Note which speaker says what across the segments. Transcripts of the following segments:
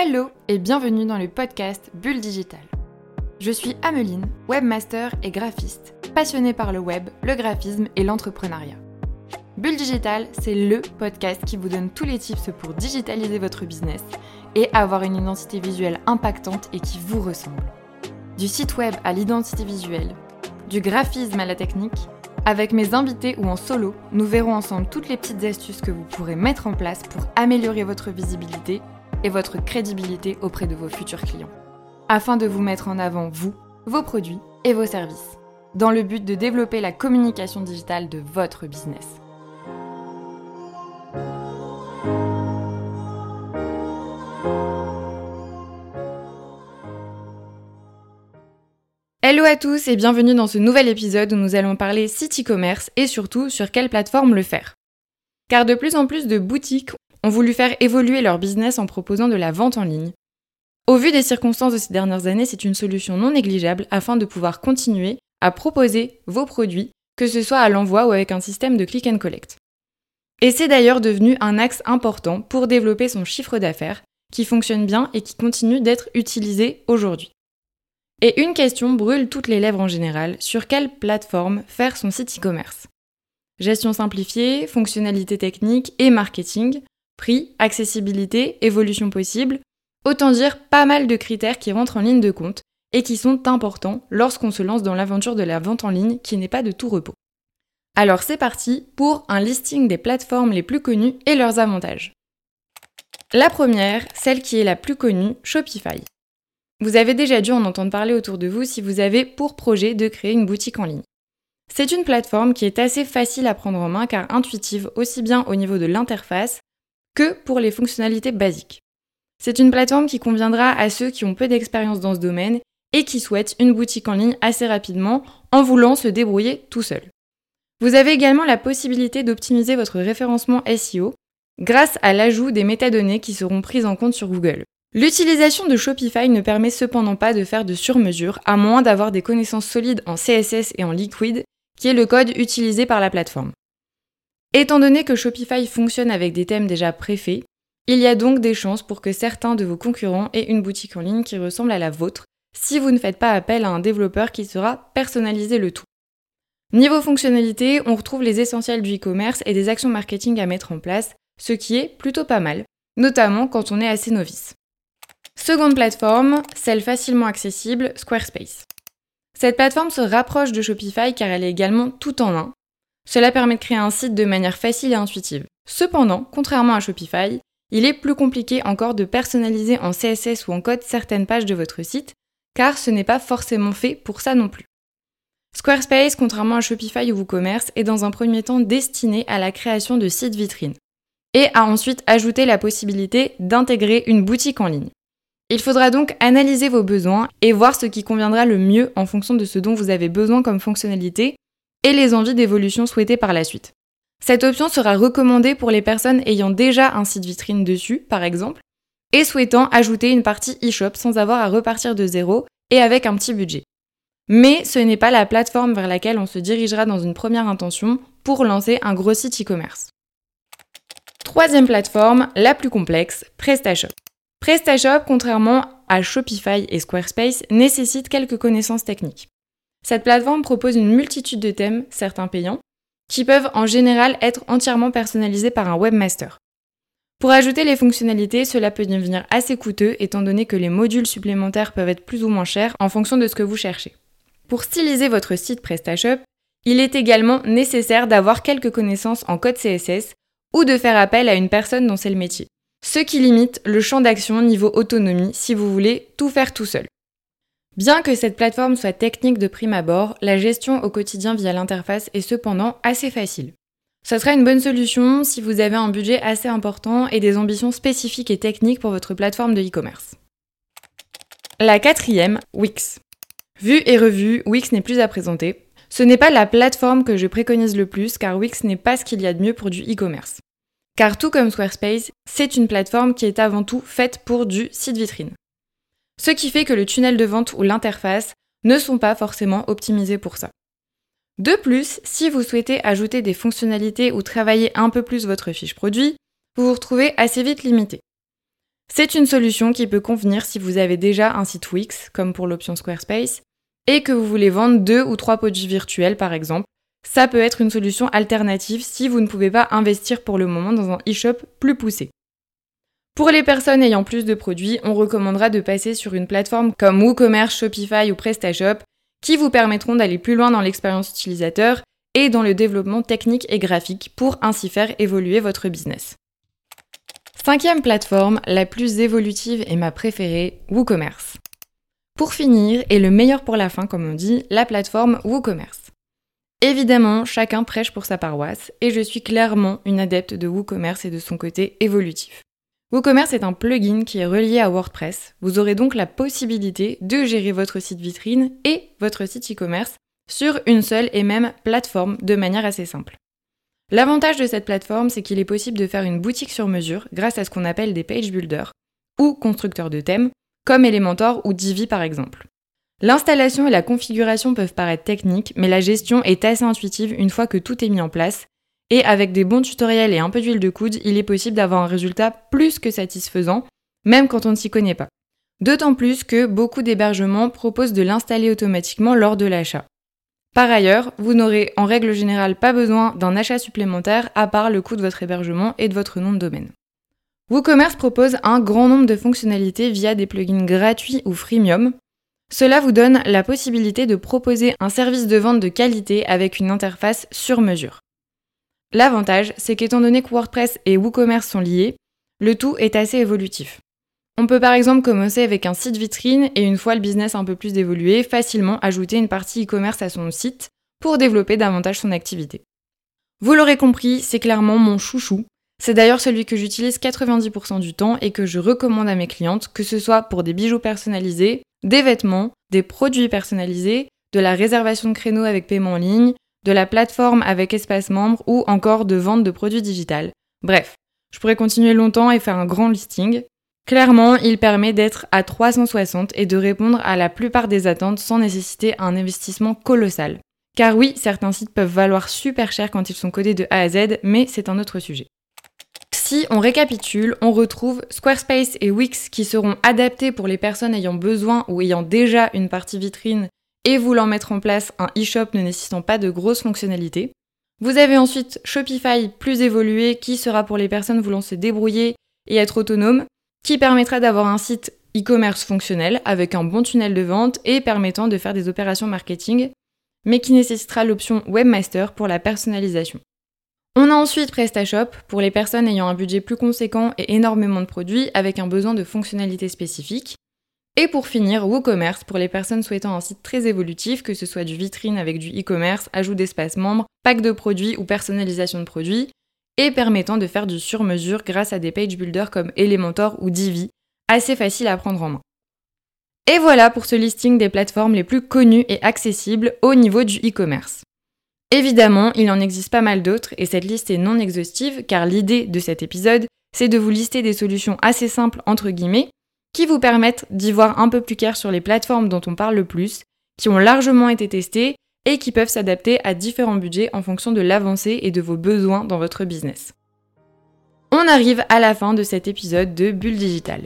Speaker 1: Hello et bienvenue dans le podcast Bulle Digital. Je suis Ameline, webmaster et graphiste, passionnée par le web, le graphisme et l'entrepreneuriat. Bulle Digital, c'est le podcast qui vous donne tous les tips pour digitaliser votre business et avoir une identité visuelle impactante et qui vous ressemble. Du site web à l'identité visuelle, du graphisme à la technique, avec mes invités ou en solo, nous verrons ensemble toutes les petites astuces que vous pourrez mettre en place pour améliorer votre visibilité et votre crédibilité auprès de vos futurs clients, afin de vous mettre en avant vous, vos produits et vos services, dans le but de développer la communication digitale de votre business. Hello à tous et bienvenue dans ce nouvel épisode où nous allons parler site e-commerce et surtout sur quelle plateforme le faire. Car de plus en plus de boutiques ont voulu faire évoluer leur business en proposant de la vente en ligne. Au vu des circonstances de ces dernières années, c'est une solution non négligeable afin de pouvoir continuer à proposer vos produits, que ce soit à l'envoi ou avec un système de click and collect. Et c'est d'ailleurs devenu un axe important pour développer son chiffre d'affaires, qui fonctionne bien et qui continue d'être utilisé aujourd'hui. Et une question brûle toutes les lèvres en général, sur quelle plateforme faire son site e-commerce? Gestion simplifiée, fonctionnalité technique et marketing, prix, accessibilité, évolution possible, autant dire pas mal de critères qui rentrent en ligne de compte et qui sont importants lorsqu'on se lance dans l'aventure de la vente en ligne qui n'est pas de tout repos. Alors c'est parti pour un listing des plateformes les plus connues et leurs avantages. La première, celle qui est la plus connue, Shopify. Vous avez déjà dû en entendre parler autour de vous si vous avez pour projet de créer une boutique en ligne. C'est une plateforme qui est assez facile à prendre en main car intuitive aussi bien au niveau de l'interface que pour les fonctionnalités basiques. C'est une plateforme qui conviendra à ceux qui ont peu d'expérience dans ce domaine et qui souhaitent une boutique en ligne assez rapidement en voulant se débrouiller tout seul. Vous avez également la possibilité d'optimiser votre référencement SEO grâce à l'ajout des métadonnées qui seront prises en compte sur Google. L'utilisation de Shopify ne permet cependant pas de faire de sur-mesure, à moins d'avoir des connaissances solides en CSS et en Liquid, qui est le code utilisé par la plateforme. Étant donné que Shopify fonctionne avec des thèmes déjà préfaits, il y a donc des chances pour que certains de vos concurrents aient une boutique en ligne qui ressemble à la vôtre, si vous ne faites pas appel à un développeur qui sera personnalisé le tout. Niveau fonctionnalité, on retrouve les essentiels du e-commerce et des actions marketing à mettre en place, ce qui est plutôt pas mal, notamment quand on est assez novice. Seconde plateforme, celle facilement accessible, Squarespace. Cette plateforme se rapproche de Shopify car elle est également tout en un. Cela permet de créer un site de manière facile et intuitive. Cependant, contrairement à Shopify, il est plus compliqué encore de personnaliser en CSS ou en code certaines pages de votre site, car ce n'est pas forcément fait pour ça non plus. Squarespace, contrairement à Shopify ou WooCommerce, est dans un premier temps destiné à la création de sites vitrines, et a ensuite ajouté la possibilité d'intégrer une boutique en ligne. Il faudra donc analyser vos besoins et voir ce qui conviendra le mieux en fonction de ce dont vous avez besoin comme fonctionnalité et les envies d'évolution souhaitées par la suite. Cette option sera recommandée pour les personnes ayant déjà un site vitrine dessus, par exemple, et souhaitant ajouter une partie e-shop sans avoir à repartir de zéro et avec un petit budget. Mais ce n'est pas la plateforme vers laquelle on se dirigera dans une première intention pour lancer un gros site e-commerce. Troisième plateforme, la plus complexe, PrestaShop. PrestaShop, contrairement à Shopify et Squarespace, nécessite quelques connaissances techniques. Cette plateforme propose une multitude de thèmes, certains payants, qui peuvent en général être entièrement personnalisés par un webmaster. Pour ajouter les fonctionnalités, cela peut devenir assez coûteux étant donné que les modules supplémentaires peuvent être plus ou moins chers en fonction de ce que vous cherchez. Pour styliser votre site PrestaShop, il est également nécessaire d'avoir quelques connaissances en code CSS ou de faire appel à une personne dont c'est le métier ce qui limite le champ d'action niveau autonomie si vous voulez tout faire tout seul. Bien que cette plateforme soit technique de prime abord, la gestion au quotidien via l'interface est cependant assez facile. Ce sera une bonne solution si vous avez un budget assez important et des ambitions spécifiques et techniques pour votre plateforme de e-commerce. La quatrième, Wix. Vu et revu, Wix n'est plus à présenter. Ce n'est pas la plateforme que je préconise le plus car Wix n'est pas ce qu'il y a de mieux pour du e-commerce. Car tout comme Squarespace, c'est une plateforme qui est avant tout faite pour du site vitrine. Ce qui fait que le tunnel de vente ou l'interface ne sont pas forcément optimisés pour ça. De plus, si vous souhaitez ajouter des fonctionnalités ou travailler un peu plus votre fiche produit, vous vous retrouvez assez vite limité. C'est une solution qui peut convenir si vous avez déjà un site Wix, comme pour l'option Squarespace, et que vous voulez vendre deux ou trois produits virtuels par exemple. Ça peut être une solution alternative si vous ne pouvez pas investir pour le moment dans un e-shop plus poussé. Pour les personnes ayant plus de produits, on recommandera de passer sur une plateforme comme WooCommerce, Shopify ou PrestaShop qui vous permettront d'aller plus loin dans l'expérience utilisateur et dans le développement technique et graphique pour ainsi faire évoluer votre business. Cinquième plateforme, la plus évolutive et ma préférée, WooCommerce. Pour finir, et le meilleur pour la fin comme on dit, la plateforme WooCommerce. Évidemment, chacun prêche pour sa paroisse, et je suis clairement une adepte de WooCommerce et de son côté évolutif. WooCommerce est un plugin qui est relié à WordPress. Vous aurez donc la possibilité de gérer votre site vitrine et votre site e-commerce sur une seule et même plateforme de manière assez simple. L'avantage de cette plateforme, c'est qu'il est possible de faire une boutique sur mesure grâce à ce qu'on appelle des page builders ou constructeurs de thèmes, comme Elementor ou Divi par exemple. L'installation et la configuration peuvent paraître techniques, mais la gestion est assez intuitive une fois que tout est mis en place, et avec des bons tutoriels et un peu d'huile de coude, il est possible d'avoir un résultat plus que satisfaisant, même quand on ne s'y connaît pas. D'autant plus que beaucoup d'hébergements proposent de l'installer automatiquement lors de l'achat. Par ailleurs, vous n'aurez en règle générale pas besoin d'un achat supplémentaire à part le coût de votre hébergement et de votre nom de domaine. WooCommerce propose un grand nombre de fonctionnalités via des plugins gratuits ou freemium. Cela vous donne la possibilité de proposer un service de vente de qualité avec une interface sur mesure. L'avantage, c'est qu'étant donné que WordPress et WooCommerce sont liés, le tout est assez évolutif. On peut par exemple commencer avec un site vitrine et une fois le business un peu plus évolué, facilement ajouter une partie e-commerce à son site pour développer davantage son activité. Vous l'aurez compris, c'est clairement mon chouchou. C'est d'ailleurs celui que j'utilise 90% du temps et que je recommande à mes clientes, que ce soit pour des bijoux personnalisés, des vêtements, des produits personnalisés, de la réservation de créneaux avec paiement en ligne, de la plateforme avec espace membre ou encore de vente de produits digital. Bref, je pourrais continuer longtemps et faire un grand listing, Clairement, il permet d'être à 360 et de répondre à la plupart des attentes sans nécessiter un investissement colossal. Car oui, certains sites peuvent valoir super cher quand ils sont codés de A à Z, mais c'est un autre sujet. Si on récapitule, on retrouve Squarespace et Wix qui seront adaptés pour les personnes ayant besoin ou ayant déjà une partie vitrine et voulant mettre en place un e-shop ne nécessitant pas de grosses fonctionnalités. Vous avez ensuite Shopify plus évolué qui sera pour les personnes voulant se débrouiller et être autonomes qui permettra d'avoir un site e-commerce fonctionnel avec un bon tunnel de vente et permettant de faire des opérations marketing, mais qui nécessitera l'option Webmaster pour la personnalisation. On a ensuite PrestaShop pour les personnes ayant un budget plus conséquent et énormément de produits avec un besoin de fonctionnalités spécifiques. Et pour finir, WooCommerce pour les personnes souhaitant un site très évolutif, que ce soit du vitrine avec du e-commerce, ajout d'espace membre, pack de produits ou personnalisation de produits, et permettant de faire du sur-mesure grâce à des page builders comme Elementor ou Divi, assez facile à prendre en main. Et voilà pour ce listing des plateformes les plus connues et accessibles au niveau du e-commerce. Évidemment, il en existe pas mal d'autres et cette liste est non exhaustive car l'idée de cet épisode, c'est de vous lister des solutions assez simples entre guillemets qui vous permettent d'y voir un peu plus clair sur les plateformes dont on parle le plus, qui ont largement été testées et qui peuvent s'adapter à différents budgets en fonction de l'avancée et de vos besoins dans votre business. On arrive à la fin de cet épisode de Bulle Digital.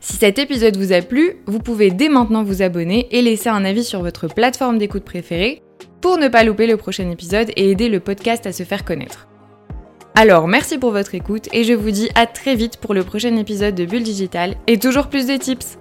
Speaker 1: Si cet épisode vous a plu, vous pouvez dès maintenant vous abonner et laisser un avis sur votre plateforme d'écoute préférée pour ne pas louper le prochain épisode et aider le podcast à se faire connaître. Alors merci pour votre écoute et je vous dis à très vite pour le prochain épisode de Bulle Digital et toujours plus de tips